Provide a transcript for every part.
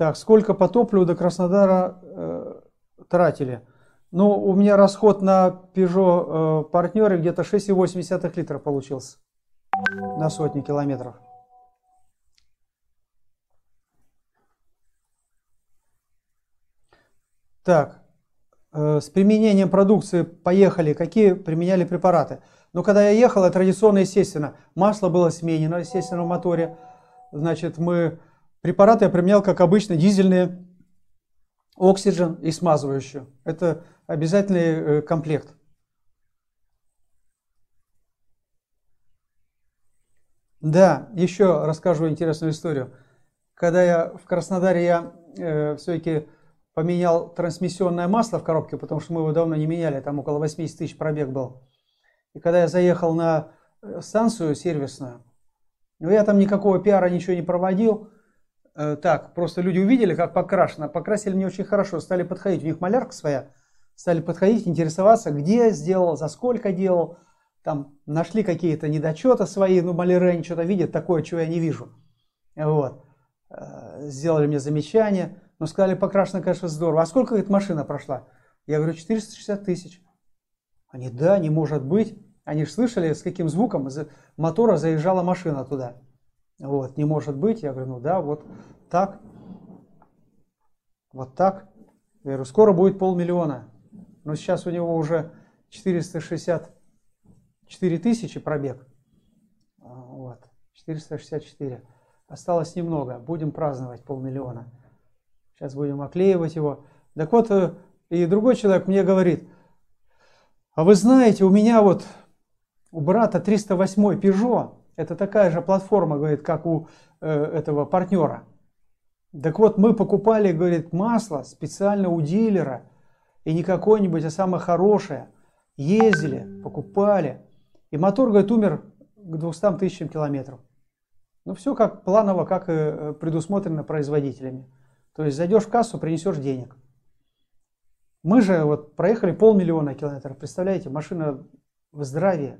Так, сколько по топливу до Краснодара э, тратили? Ну, у меня расход на Peugeot э, партнеры где-то 6,8 литров получился на сотни километров. Так, э, с применением продукции поехали. Какие применяли препараты? Ну, когда я ехал, это традиционно, естественно, масло было сменено, естественно, в моторе. Значит, мы препараты я применял, как обычно, дизельные, оксиген и смазывающую. Это обязательный э, комплект. Да, еще расскажу интересную историю. Когда я в Краснодаре, я э, все-таки поменял трансмиссионное масло в коробке, потому что мы его давно не меняли, там около 80 тысяч пробег был. И когда я заехал на э, станцию сервисную, ну я там никакого пиара, ничего не проводил, э, так, просто люди увидели, как покрашено, покрасили мне очень хорошо, стали подходить, у них малярка своя, стали подходить, интересоваться, где сделал, за сколько делал, там нашли какие-то недочеты свои, ну маляры они что-то видят, такое, чего я не вижу. Вот. Э, сделали мне замечание, но сказали, покрашено, конечно, здорово. А сколько, говорит, машина прошла? Я говорю, 460 тысяч. Они, да, не может быть. Они же слышали, с каким звуком из мотора заезжала машина туда. Вот, не может быть. Я говорю, ну да, вот так. Вот так. Я говорю, скоро будет полмиллиона. Но сейчас у него уже 464 тысячи пробег. Вот, 464. Осталось немного. Будем праздновать полмиллиона. Сейчас будем оклеивать его. Так вот, э, и другой человек мне говорит, а вы знаете, у меня вот у брата 308 Peugeot, это такая же платформа, говорит, как у э, этого партнера. Так вот, мы покупали, говорит, масло специально у дилера, и не какое-нибудь, а самое хорошее. Ездили, покупали. И мотор, говорит, умер к 200 тысячам километров. Ну, все как планово, как и предусмотрено производителями. То есть зайдешь в кассу, принесешь денег. Мы же вот проехали полмиллиона километров. Представляете, машина в здравии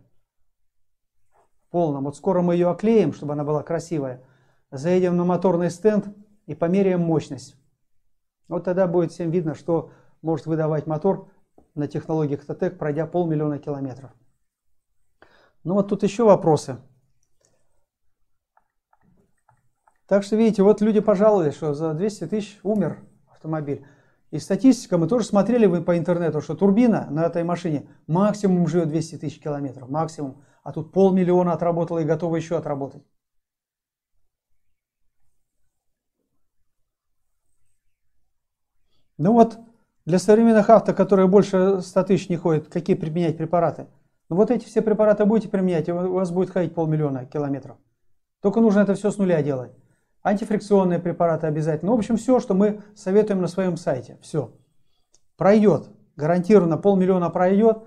полном. Вот скоро мы ее оклеим, чтобы она была красивая. Заедем на моторный стенд и померяем мощность. Вот тогда будет всем видно, что может выдавать мотор на технологиях ТТЭК, пройдя полмиллиона километров. Ну вот тут еще вопросы. Так что видите, вот люди пожаловались, что за 200 тысяч умер автомобиль. И статистика, мы тоже смотрели по интернету, что турбина на этой машине максимум живет 200 тысяч километров, максимум. А тут полмиллиона отработала и готова еще отработать. Ну вот, для современных авто, которые больше 100 тысяч не ходят, какие применять препараты? Ну вот эти все препараты будете применять, и у вас будет ходить полмиллиона километров. Только нужно это все с нуля делать антифрикционные препараты обязательно. Ну, в общем, все, что мы советуем на своем сайте. Все. Пройдет. Гарантированно полмиллиона пройдет.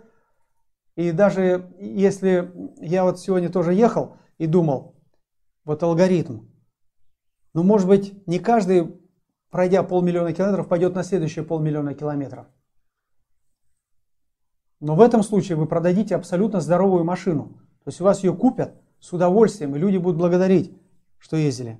И даже если я вот сегодня тоже ехал и думал, вот алгоритм, ну, может быть, не каждый, пройдя полмиллиона километров, пойдет на следующие полмиллиона километров. Но в этом случае вы продадите абсолютно здоровую машину. То есть у вас ее купят с удовольствием, и люди будут благодарить, что ездили.